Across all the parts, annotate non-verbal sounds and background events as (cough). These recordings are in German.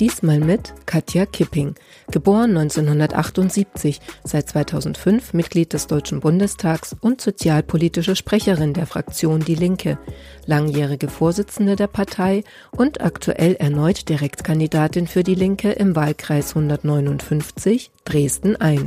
Diesmal mit Katja Kipping, geboren 1978, seit 2005 Mitglied des Deutschen Bundestags und sozialpolitische Sprecherin der Fraktion Die Linke, langjährige Vorsitzende der Partei und aktuell erneut Direktkandidatin für Die Linke im Wahlkreis 159 Dresden I.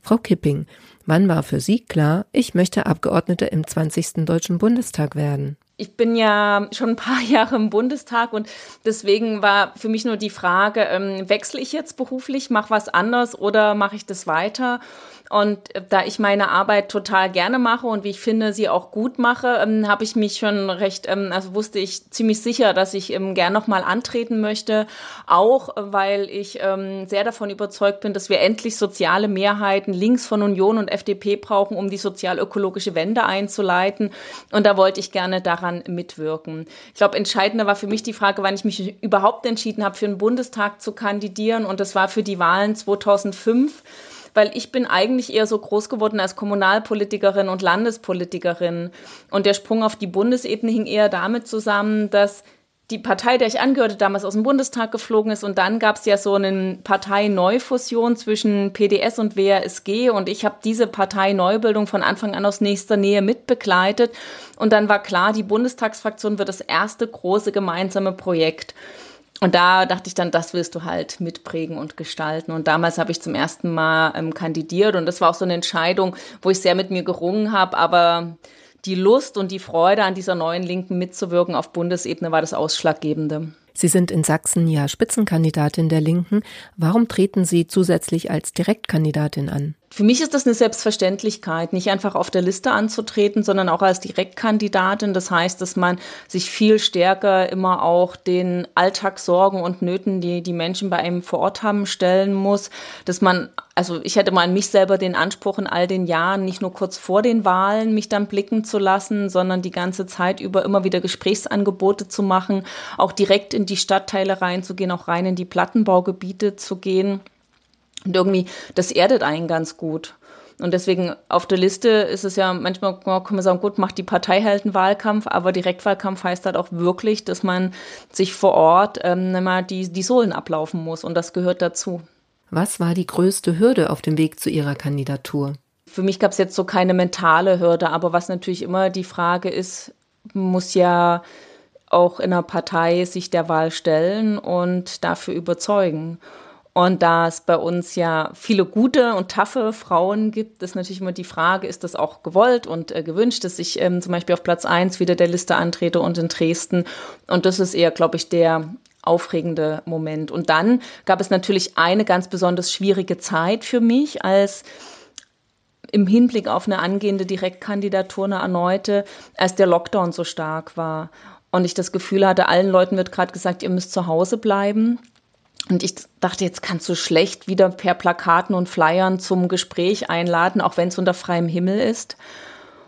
Frau Kipping, wann war für Sie klar, ich möchte Abgeordnete im 20. Deutschen Bundestag werden? Ich bin ja schon ein paar (laughs) Jahre im Bundestag und deswegen war für mich nur die Frage, ähm, wechsle ich jetzt beruflich, mache was anders oder mache ich das weiter? Und äh, da ich meine Arbeit total gerne mache und wie ich finde, sie auch gut mache, ähm, habe ich mich schon recht, ähm, also wusste ich ziemlich sicher, dass ich gern nochmal antreten möchte. Auch weil ich sehr davon überzeugt bin, dass wir endlich soziale Mehrheiten links von Union und FDP brauchen, um die sozial-ökologische Wende einzuleiten. Und da wollte ich gerne daran mitwirken. Ich glaube, entscheidender war für mich die Frage, wann ich mich überhaupt entschieden habe, für den Bundestag zu kandidieren. Und das war für die Wahlen 2005 weil ich bin eigentlich eher so groß geworden als Kommunalpolitikerin und Landespolitikerin. Und der Sprung auf die Bundesebene hing eher damit zusammen, dass die Partei, der ich angehörte, damals aus dem Bundestag geflogen ist. Und dann gab es ja so eine Parteineufusion zwischen PDS und WRSG. Und ich habe diese Parteieneubildung von Anfang an aus nächster Nähe mitbegleitet. Und dann war klar, die Bundestagsfraktion wird das erste große gemeinsame Projekt. Und da dachte ich dann, das willst du halt mitprägen und gestalten. Und damals habe ich zum ersten Mal ähm, kandidiert und das war auch so eine Entscheidung, wo ich sehr mit mir gerungen habe, aber die Lust und die Freude an dieser neuen Linken mitzuwirken auf Bundesebene war das Ausschlaggebende. Sie sind in Sachsen ja Spitzenkandidatin der Linken. Warum treten Sie zusätzlich als Direktkandidatin an? Für mich ist das eine Selbstverständlichkeit, nicht einfach auf der Liste anzutreten, sondern auch als Direktkandidatin. Das heißt, dass man sich viel stärker immer auch den Alltagssorgen und Nöten, die die Menschen bei einem vor Ort haben, stellen muss. Dass man, also ich hätte mal an mich selber den Anspruch in all den Jahren, nicht nur kurz vor den Wahlen mich dann blicken zu lassen, sondern die ganze Zeit über immer wieder Gesprächsangebote zu machen, auch direkt in die Stadtteile reinzugehen, auch rein in die Plattenbaugebiete zu gehen. Und irgendwie, das erdet einen ganz gut. Und deswegen auf der Liste ist es ja manchmal, kann man sagen, gut, macht die Partei halt einen Wahlkampf, aber Direktwahlkampf heißt halt auch wirklich, dass man sich vor Ort ähm, die, die Sohlen ablaufen muss und das gehört dazu. Was war die größte Hürde auf dem Weg zu Ihrer Kandidatur? Für mich gab es jetzt so keine mentale Hürde, aber was natürlich immer die Frage ist, muss ja auch in einer Partei sich der Wahl stellen und dafür überzeugen. Und da es bei uns ja viele gute und taffe Frauen gibt, ist natürlich immer die Frage, ist das auch gewollt und äh, gewünscht, dass ich ähm, zum Beispiel auf Platz 1 wieder der Liste antrete und in Dresden. Und das ist eher, glaube ich, der aufregende Moment. Und dann gab es natürlich eine ganz besonders schwierige Zeit für mich, als im Hinblick auf eine angehende Direktkandidatur, eine erneute, als der Lockdown so stark war. Und ich das Gefühl hatte, allen Leuten wird gerade gesagt, ihr müsst zu Hause bleiben. Und ich dachte, jetzt kannst du schlecht wieder per Plakaten und Flyern zum Gespräch einladen, auch wenn es unter freiem Himmel ist.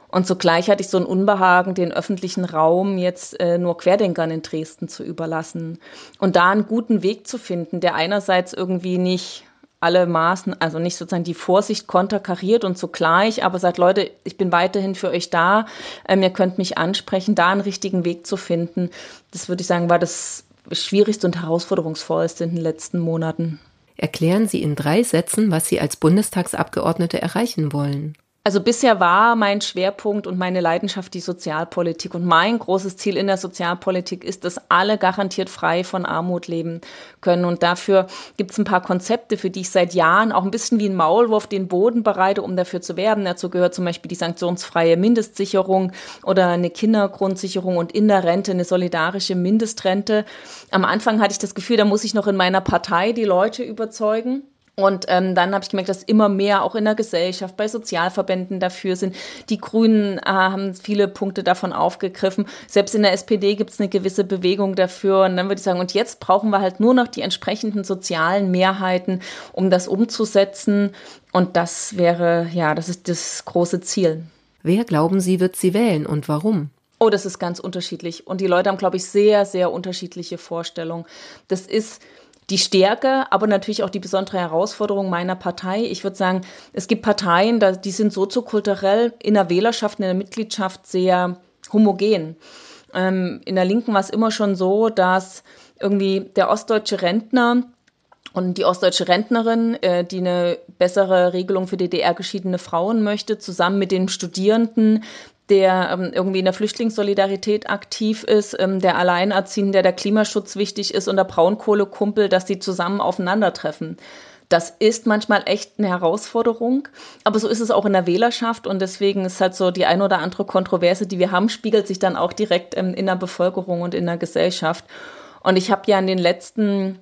Und zugleich hatte ich so ein Unbehagen, den öffentlichen Raum jetzt äh, nur Querdenkern in Dresden zu überlassen. Und da einen guten Weg zu finden, der einerseits irgendwie nicht alle Maßen, also nicht sozusagen die Vorsicht konterkariert und zugleich, aber sagt, Leute, ich bin weiterhin für euch da, ähm, ihr könnt mich ansprechen, da einen richtigen Weg zu finden. Das würde ich sagen, war das schwierigste und herausforderungsvollste in den letzten Monaten. Erklären Sie in drei Sätzen, was Sie als Bundestagsabgeordnete erreichen wollen. Also bisher war mein Schwerpunkt und meine Leidenschaft die Sozialpolitik. Und mein großes Ziel in der Sozialpolitik ist, dass alle garantiert frei von Armut leben können. Und dafür gibt es ein paar Konzepte, für die ich seit Jahren auch ein bisschen wie ein Maulwurf den Boden bereite, um dafür zu werben. Dazu gehört zum Beispiel die sanktionsfreie Mindestsicherung oder eine Kindergrundsicherung und in der Rente eine solidarische Mindestrente. Am Anfang hatte ich das Gefühl, da muss ich noch in meiner Partei die Leute überzeugen. Und ähm, dann habe ich gemerkt, dass immer mehr auch in der Gesellschaft, bei Sozialverbänden dafür sind. Die Grünen äh, haben viele Punkte davon aufgegriffen. Selbst in der SPD gibt es eine gewisse Bewegung dafür. Und dann würde ich sagen, und jetzt brauchen wir halt nur noch die entsprechenden sozialen Mehrheiten, um das umzusetzen. Und das wäre, ja, das ist das große Ziel. Wer glauben Sie, wird sie wählen und warum? Oh, das ist ganz unterschiedlich. Und die Leute haben, glaube ich, sehr, sehr unterschiedliche Vorstellungen. Das ist die Stärke, aber natürlich auch die besondere Herausforderung meiner Partei. Ich würde sagen, es gibt Parteien, die sind soziokulturell in der Wählerschaft, in der Mitgliedschaft sehr homogen. Ähm, in der Linken war es immer schon so, dass irgendwie der ostdeutsche Rentner und die ostdeutsche Rentnerin, äh, die eine bessere Regelung für DDR-geschiedene Frauen möchte, zusammen mit den Studierenden, der ähm, irgendwie in der Flüchtlingssolidarität aktiv ist, ähm, der Alleinerziehende, der der Klimaschutz wichtig ist und der Braunkohlekumpel, dass die zusammen aufeinandertreffen. Das ist manchmal echt eine Herausforderung, aber so ist es auch in der Wählerschaft und deswegen ist halt so die ein oder andere Kontroverse, die wir haben, spiegelt sich dann auch direkt ähm, in der Bevölkerung und in der Gesellschaft. Und ich habe ja in den letzten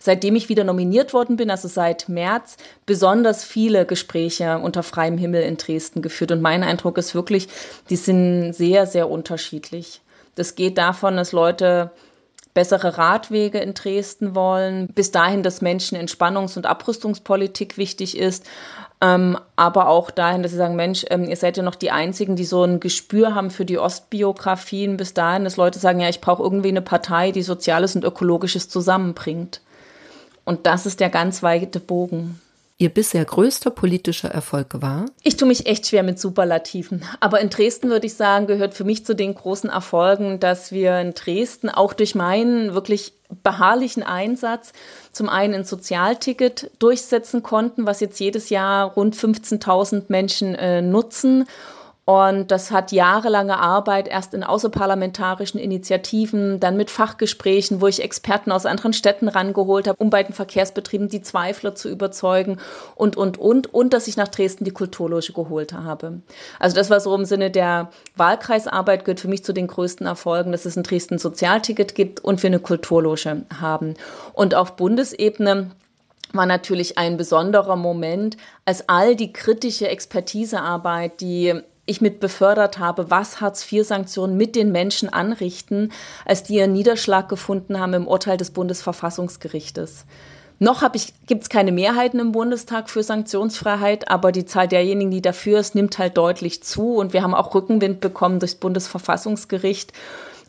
seitdem ich wieder nominiert worden bin, also seit März, besonders viele Gespräche unter freiem Himmel in Dresden geführt. Und mein Eindruck ist wirklich, die sind sehr, sehr unterschiedlich. Das geht davon, dass Leute bessere Radwege in Dresden wollen, bis dahin, dass Menschen Entspannungs- und Abrüstungspolitik wichtig ist, ähm, aber auch dahin, dass sie sagen, Mensch, ähm, ihr seid ja noch die Einzigen, die so ein Gespür haben für die Ostbiografien, bis dahin, dass Leute sagen, ja, ich brauche irgendwie eine Partei, die Soziales und Ökologisches zusammenbringt. Und das ist der ganz weite Bogen. Ihr bisher größter politischer Erfolg war? Ich tue mich echt schwer mit Superlativen. Aber in Dresden würde ich sagen, gehört für mich zu den großen Erfolgen, dass wir in Dresden auch durch meinen wirklich beharrlichen Einsatz zum einen ein Sozialticket durchsetzen konnten, was jetzt jedes Jahr rund 15.000 Menschen äh, nutzen und das hat jahrelange Arbeit erst in außerparlamentarischen Initiativen, dann mit Fachgesprächen, wo ich Experten aus anderen Städten rangeholt habe, um bei den Verkehrsbetrieben die Zweifler zu überzeugen und, und, und, und dass ich nach Dresden die Kulturloge geholt habe. Also das war so im Sinne der Wahlkreisarbeit, gehört für mich zu den größten Erfolgen, dass es in Dresden Sozialticket gibt und wir eine Kulturloge haben. Und auf Bundesebene war natürlich ein besonderer Moment, als all die kritische Expertisearbeit, die ich mit befördert habe, was Hartz-IV-Sanktionen mit den Menschen anrichten, als die ihren Niederschlag gefunden haben im Urteil des Bundesverfassungsgerichtes. Noch gibt es keine Mehrheiten im Bundestag für Sanktionsfreiheit, aber die Zahl derjenigen, die dafür ist, nimmt halt deutlich zu. Und wir haben auch Rückenwind bekommen durchs Bundesverfassungsgericht.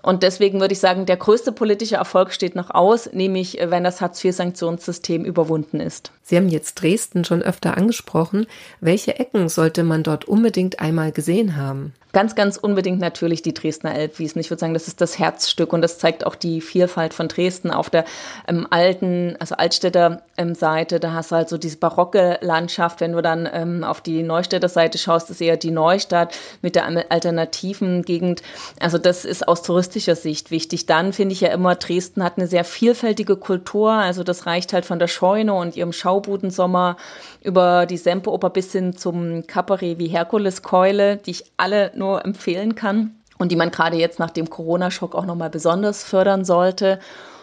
Und deswegen würde ich sagen, der größte politische Erfolg steht noch aus, nämlich wenn das Hartz-IV-Sanktionssystem überwunden ist. Sie haben jetzt Dresden schon öfter angesprochen. Welche Ecken sollte man dort unbedingt einmal gesehen haben? Ganz, ganz unbedingt natürlich die Dresdner Elbwiesen. Ich würde sagen, das ist das Herzstück und das zeigt auch die Vielfalt von Dresden auf der ähm, alten, also Altstädter ähm, Seite. Da hast du halt so diese barocke Landschaft. Wenn du dann ähm, auf die Neustädter Seite schaust, ist eher die Neustadt mit der alternativen Gegend. Also das ist aus touristischer Sicht wichtig. Dann finde ich ja immer, Dresden hat eine sehr vielfältige Kultur. Also das reicht halt von der Scheune und ihrem Schaubudensommer über die Semperoper bis hin zum Kabarett wie Herkuleskeule, die ich alle nur nur empfehlen kann und die man gerade jetzt nach dem Corona-Schock auch nochmal besonders fördern sollte.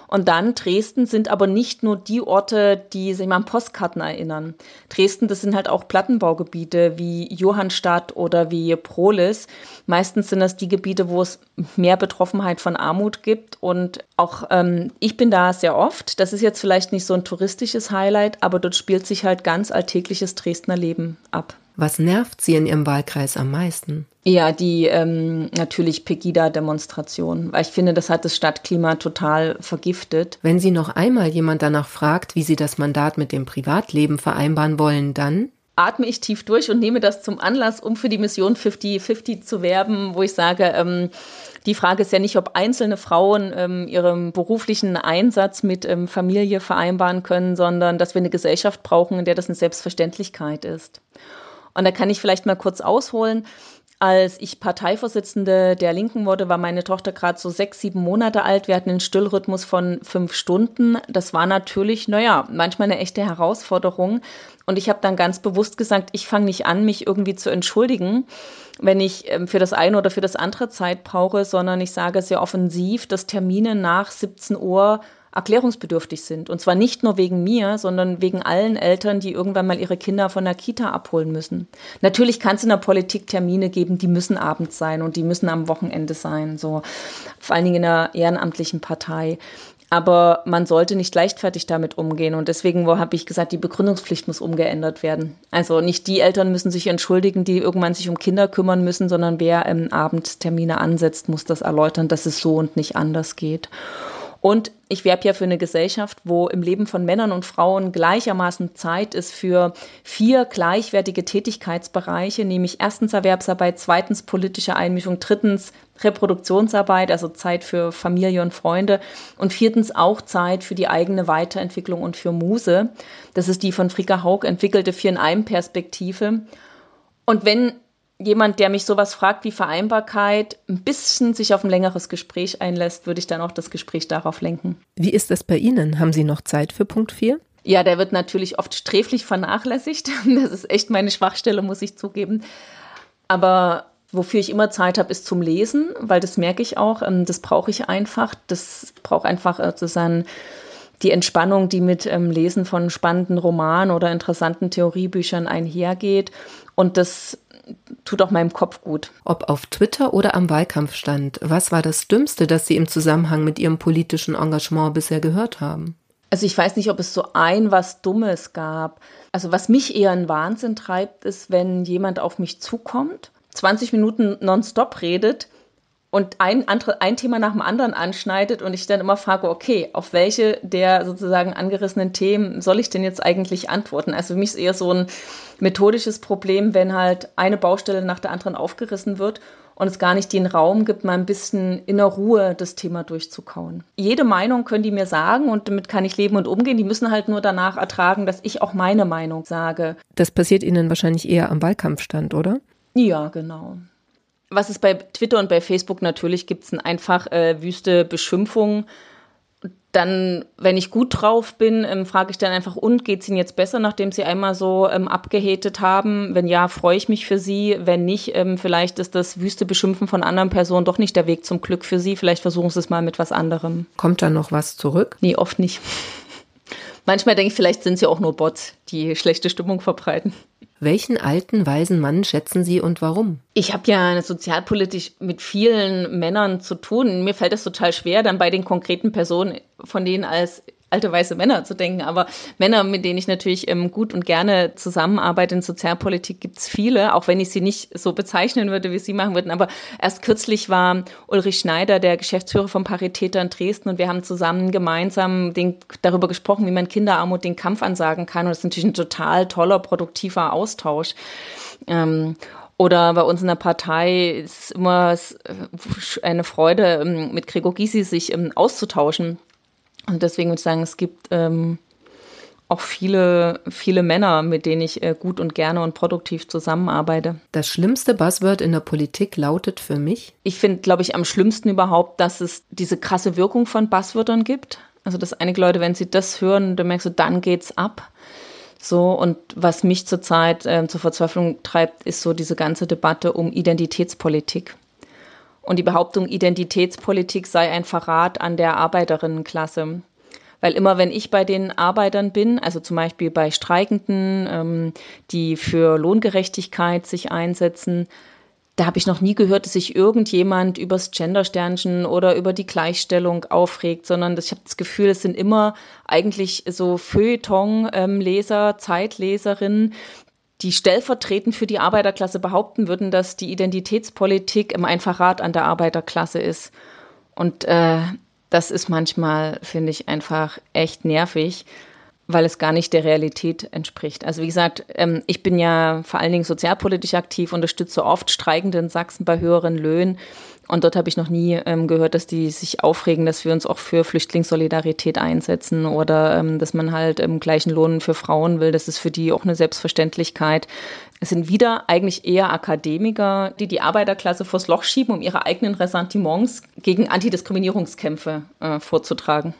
Und dann Dresden sind aber nicht nur die Orte, die sich mal an Postkarten erinnern. Dresden, das sind halt auch Plattenbaugebiete wie Johannstadt oder wie Prolis. Meistens sind das die Gebiete, wo es mehr Betroffenheit von Armut gibt. Und auch ähm, ich bin da sehr oft. Das ist jetzt vielleicht nicht so ein touristisches Highlight, aber dort spielt sich halt ganz alltägliches Dresdner Leben ab. Was nervt Sie in Ihrem Wahlkreis am meisten? Ja, die ähm, natürlich Pegida-Demonstration, weil ich finde, das hat das Stadtklima total vergiftet. Wenn Sie noch einmal jemand danach fragt, wie Sie das Mandat mit dem Privatleben vereinbaren wollen, dann atme ich tief durch und nehme das zum Anlass, um für die Mission 50-50 zu werben, wo ich sage, ähm, die Frage ist ja nicht, ob einzelne Frauen ähm, ihren beruflichen Einsatz mit ähm, Familie vereinbaren können, sondern dass wir eine Gesellschaft brauchen, in der das eine Selbstverständlichkeit ist. Und da kann ich vielleicht mal kurz ausholen. Als ich Parteivorsitzende der Linken wurde, war meine Tochter gerade so sechs, sieben Monate alt. Wir hatten einen Stillrhythmus von fünf Stunden. Das war natürlich, naja, manchmal eine echte Herausforderung. Und ich habe dann ganz bewusst gesagt, ich fange nicht an, mich irgendwie zu entschuldigen, wenn ich ähm, für das eine oder für das andere Zeit brauche, sondern ich sage sehr offensiv, dass Termine nach 17 Uhr erklärungsbedürftig sind. Und zwar nicht nur wegen mir, sondern wegen allen Eltern, die irgendwann mal ihre Kinder von der Kita abholen müssen. Natürlich kann es in der Politik Termine geben, die müssen abends sein und die müssen am Wochenende sein, so vor allen Dingen in einer ehrenamtlichen Partei. Aber man sollte nicht leichtfertig damit umgehen. Und deswegen habe ich gesagt, die Begründungspflicht muss umgeändert werden. Also nicht die Eltern müssen sich entschuldigen, die irgendwann sich um Kinder kümmern müssen, sondern wer im Abendtermine ansetzt, muss das erläutern, dass es so und nicht anders geht. Und ich werbe ja für eine Gesellschaft, wo im Leben von Männern und Frauen gleichermaßen Zeit ist für vier gleichwertige Tätigkeitsbereiche, nämlich erstens Erwerbsarbeit, zweitens politische Einmischung, drittens Reproduktionsarbeit, also Zeit für Familie und Freunde und viertens auch Zeit für die eigene Weiterentwicklung und für Muse. Das ist die von Frika Haug entwickelte Vier-in-einem-Perspektive. Und wenn jemand, der mich sowas fragt wie Vereinbarkeit, ein bisschen sich auf ein längeres Gespräch einlässt, würde ich dann auch das Gespräch darauf lenken. Wie ist das bei Ihnen? Haben Sie noch Zeit für Punkt 4? Ja, der wird natürlich oft sträflich vernachlässigt. (laughs) Das ist echt meine Schwachstelle, muss ich zugeben. Aber wofür ich immer Zeit habe, ist zum Lesen, weil das merke ich auch. Ähm, das brauche ich einfach. Das braucht einfach sozusagen die Entspannung, die mit ähm, Lesen von spannenden Romanen oder interessanten Theoriebüchern einhergeht. Und das tut auch meinem Kopf gut. Ob auf Twitter oder am Wahlkampfstand, was war das Dümmste, das Sie im Zusammenhang mit Ihrem politischen Engagement bisher gehört haben? Also ich weiß nicht, ob es so ein was Dummes gab. Also was mich eher in Wahnsinn treibt, ist, wenn jemand auf mich zukommt, 20 Minuten nonstop redet und ein, andere, ein Thema nach dem anderen anschneidet und ich dann immer frage, okay, auf welche der sozusagen angerissenen Themen soll ich denn jetzt eigentlich antworten? Also für mich ist eher so ein methodisches Problem, wenn halt eine Baustelle nach der anderen aufgerissen wird und es gar nicht den Raum gibt, mal ein bisschen in der Ruhe das Thema durchzukauen. Jede Meinung können die mir sagen und damit kann ich leben und umgehen. Die müssen halt nur danach ertragen, dass ich auch meine Meinung sage. Das passiert Ihnen wahrscheinlich eher am Wahlkampfstand, oder? Ja, genau was es bei Twitter und bei Facebook natürlich gibt, sind einfach äh, wüste Beschimpfungen. Dann, wenn ich gut drauf bin, ähm, frage ich dann einfach, und geht es Ihnen jetzt besser, nachdem Sie einmal so ähm, abgehatet haben? Wenn ja, freue ich mich für Sie. Wenn nicht, ähm, vielleicht ist das wüste Beschimpfen von anderen Personen doch nicht der Weg zum Glück für Sie. Vielleicht versuchen Sie es mal mit was anderem. Kommt da noch was zurück? Nee, oft nicht. (laughs) Manchmal denke ich, vielleicht sind es ja auch nur Bots, die schlechte Stimmung verbreiten. Welchen alten, weisen Mann schätzen Sie und warum? Ich habe ja sozialpolitisch mit vielen Männern zu tun. Mir fällt es total schwer, dann bei den konkreten Personen von denen als alte weiße Männer zu denken, aber Männer, mit denen ich natürlich ähm, gut und gerne zusammenarbeite in Sozialpolitik, gibt es viele, auch wenn ich sie nicht so bezeichnen würde, wie sie machen würden. Aber erst kürzlich war Ulrich Schneider, der Geschäftsführer von Paritäter in Dresden, und wir haben zusammen gemeinsam den, darüber gesprochen, wie man Kinderarmut den Kampf ansagen kann. Und das ist natürlich ein total toller, produktiver Austausch. Ähm, oder bei uns in der Partei ist immer äh, eine Freude, ähm, mit Gregor Gysi sich ähm, auszutauschen. Und deswegen würde ich sagen, es gibt ähm, auch viele, viele Männer, mit denen ich äh, gut und gerne und produktiv zusammenarbeite. Das schlimmste Buzzword in der Politik lautet für mich? Ich finde, glaube ich, am schlimmsten überhaupt, dass es diese krasse Wirkung von Buzzwörtern gibt. Also, dass einige Leute, wenn sie das hören, dann merkst du, dann geht's ab. So, und was mich zurzeit äh, zur Verzweiflung treibt, ist so diese ganze Debatte um Identitätspolitik. Und die Behauptung, Identitätspolitik sei ein Verrat an der Arbeiterinnenklasse. Weil immer wenn ich bei den Arbeitern bin, also zum Beispiel bei Streikenden, ähm, die für Lohngerechtigkeit sich einsetzen, da habe ich noch nie gehört, dass sich irgendjemand übers Gendersternchen oder über die Gleichstellung aufregt, sondern ich habe das Gefühl, es sind immer eigentlich so Feuilleton-Leser, ähm, Zeitleserinnen, die stellvertretend für die Arbeiterklasse behaupten würden, dass die Identitätspolitik im Verrat an der Arbeiterklasse ist. Und äh, das ist manchmal, finde ich, einfach echt nervig, weil es gar nicht der Realität entspricht. Also wie gesagt, ähm, ich bin ja vor allen Dingen sozialpolitisch aktiv, unterstütze oft Streikende in Sachsen bei höheren Löhnen. Und dort habe ich noch nie ähm, gehört, dass die sich aufregen, dass wir uns auch für Flüchtlingssolidarität einsetzen oder ähm, dass man halt gleichen Lohn für Frauen will. Das ist für die auch eine Selbstverständlichkeit. Es sind wieder eigentlich eher Akademiker, die die Arbeiterklasse vors Loch schieben, um ihre eigenen Ressentiments gegen Antidiskriminierungskämpfe äh, vorzutragen.